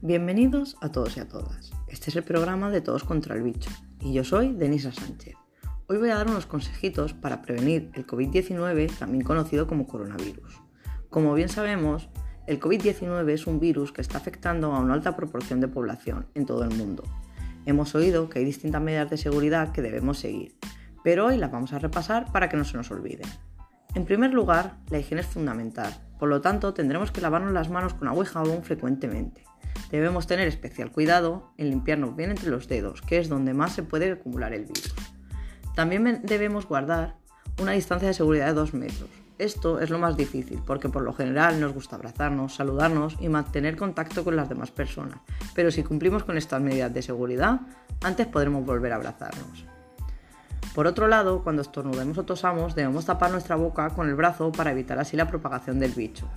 Bienvenidos a todos y a todas. Este es el programa de Todos contra el Bicho y yo soy Denisa Sánchez. Hoy voy a dar unos consejitos para prevenir el COVID-19, también conocido como coronavirus. Como bien sabemos, el COVID-19 es un virus que está afectando a una alta proporción de población en todo el mundo. Hemos oído que hay distintas medidas de seguridad que debemos seguir, pero hoy las vamos a repasar para que no se nos olviden. En primer lugar, la higiene es fundamental, por lo tanto tendremos que lavarnos las manos con agua y jabón frecuentemente. Debemos tener especial cuidado en limpiarnos bien entre los dedos, que es donde más se puede acumular el virus. También debemos guardar una distancia de seguridad de 2 metros. Esto es lo más difícil porque por lo general nos gusta abrazarnos, saludarnos y mantener contacto con las demás personas, pero si cumplimos con estas medidas de seguridad, antes podremos volver a abrazarnos. Por otro lado, cuando estornudemos o tosamos, debemos tapar nuestra boca con el brazo para evitar así la propagación del bicho.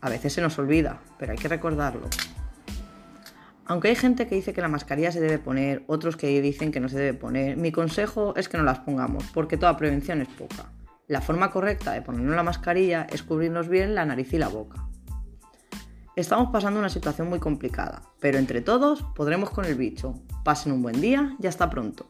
A veces se nos olvida, pero hay que recordarlo. Aunque hay gente que dice que la mascarilla se debe poner, otros que dicen que no se debe poner, mi consejo es que no las pongamos, porque toda prevención es poca. La forma correcta de ponernos la mascarilla es cubrirnos bien la nariz y la boca. Estamos pasando una situación muy complicada, pero entre todos podremos con el bicho. Pasen un buen día y hasta pronto.